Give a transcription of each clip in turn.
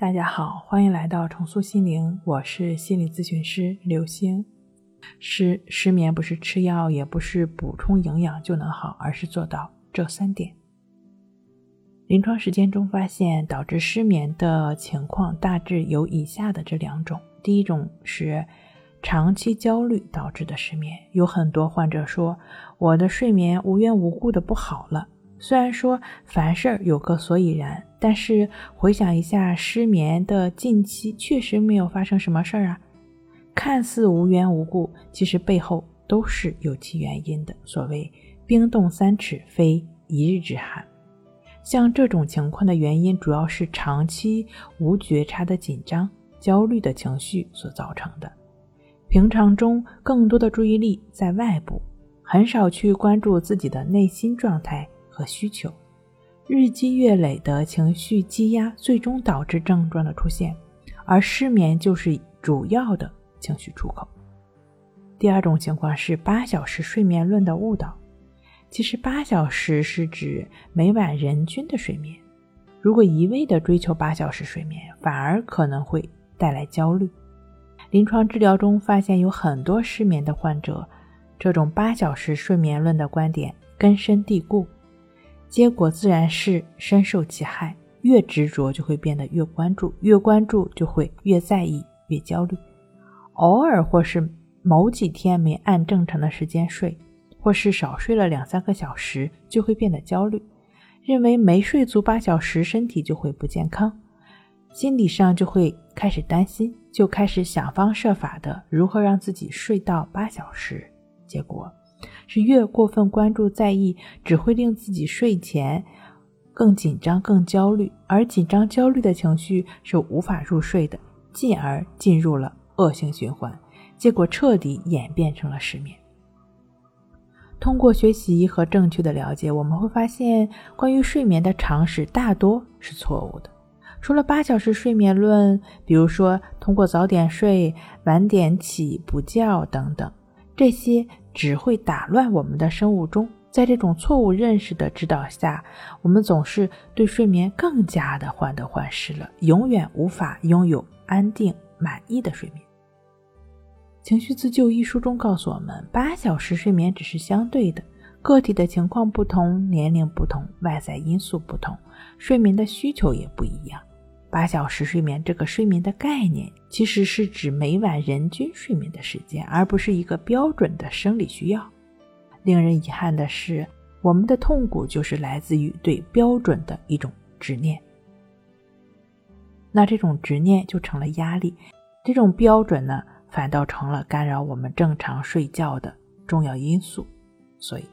大家好，欢迎来到重塑心灵，我是心理咨询师刘星。失失眠不是吃药，也不是补充营养就能好，而是做到这三点。临床实践中发现，导致失眠的情况大致有以下的这两种：第一种是长期焦虑导致的失眠，有很多患者说，我的睡眠无缘无故的不好了。虽然说凡事有个所以然，但是回想一下失眠的近期，确实没有发生什么事儿啊。看似无缘无故，其实背后都是有其原因的。所谓冰冻三尺，非一日之寒。像这种情况的原因，主要是长期无觉察的紧张、焦虑的情绪所造成的。平常中更多的注意力在外部，很少去关注自己的内心状态。和需求，日积月累的情绪积压，最终导致症状的出现，而失眠就是主要的情绪出口。第二种情况是八小时睡眠论的误导。其实八小时是指每晚人均的睡眠，如果一味的追求八小时睡眠，反而可能会带来焦虑。临床治疗中发现有很多失眠的患者，这种八小时睡眠论的观点根深蒂固。结果自然是深受其害，越执着就会变得越关注，越关注就会越在意，越焦虑。偶尔或是某几天没按正常的时间睡，或是少睡了两三个小时，就会变得焦虑，认为没睡足八小时身体就会不健康，心理上就会开始担心，就开始想方设法的如何让自己睡到八小时，结果。是越过分关注在意，只会令自己睡前更紧张、更焦虑，而紧张、焦虑的情绪是无法入睡的，进而进入了恶性循环，结果彻底演变成了失眠。通过学习和正确的了解，我们会发现，关于睡眠的常识大多是错误的。除了八小时睡眠论，比如说通过早点睡、晚点起、补觉等等。这些只会打乱我们的生物钟，在这种错误认识的指导下，我们总是对睡眠更加的患得患失了，永远无法拥有安定满意的睡眠。情绪自救一书中告诉我们，八小时睡眠只是相对的，个体的情况不同，年龄不同，外在因素不同，睡眠的需求也不一样。八小时睡眠这个睡眠的概念，其实是指每晚人均睡眠的时间，而不是一个标准的生理需要。令人遗憾的是，我们的痛苦就是来自于对标准的一种执念。那这种执念就成了压力，这种标准呢，反倒成了干扰我们正常睡觉的重要因素。所以，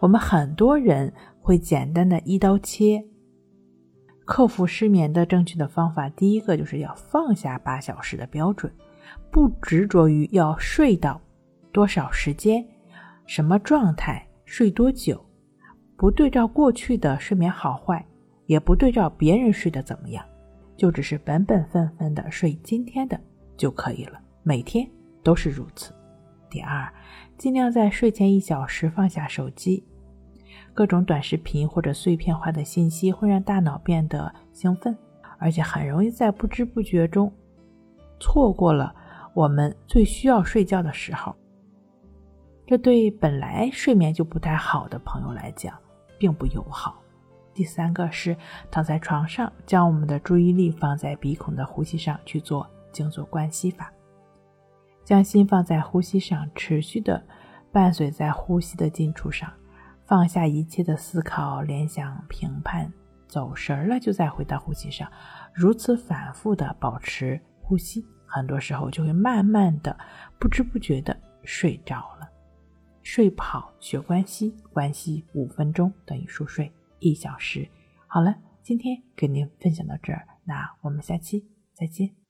我们很多人会简单的一刀切。克服失眠的正确的方法，第一个就是要放下八小时的标准，不执着于要睡到多少时间、什么状态、睡多久，不对照过去的睡眠好坏，也不对照别人睡得怎么样，就只是本本分分的睡今天的就可以了，每天都是如此。第二，尽量在睡前一小时放下手机。各种短视频或者碎片化的信息会让大脑变得兴奋，而且很容易在不知不觉中错过了我们最需要睡觉的时候。这对本来睡眠就不太好的朋友来讲并不友好。第三个是躺在床上，将我们的注意力放在鼻孔的呼吸上去做静坐观息法，将心放在呼吸上，持续的伴随在呼吸的进出上。放下一切的思考、联想、评判，走神了就再回到呼吸上，如此反复的保持呼吸，很多时候就会慢慢的、不知不觉的睡着了。睡不好学关系，关系五分钟等于熟睡一小时。好了，今天跟您分享到这儿，那我们下期再见。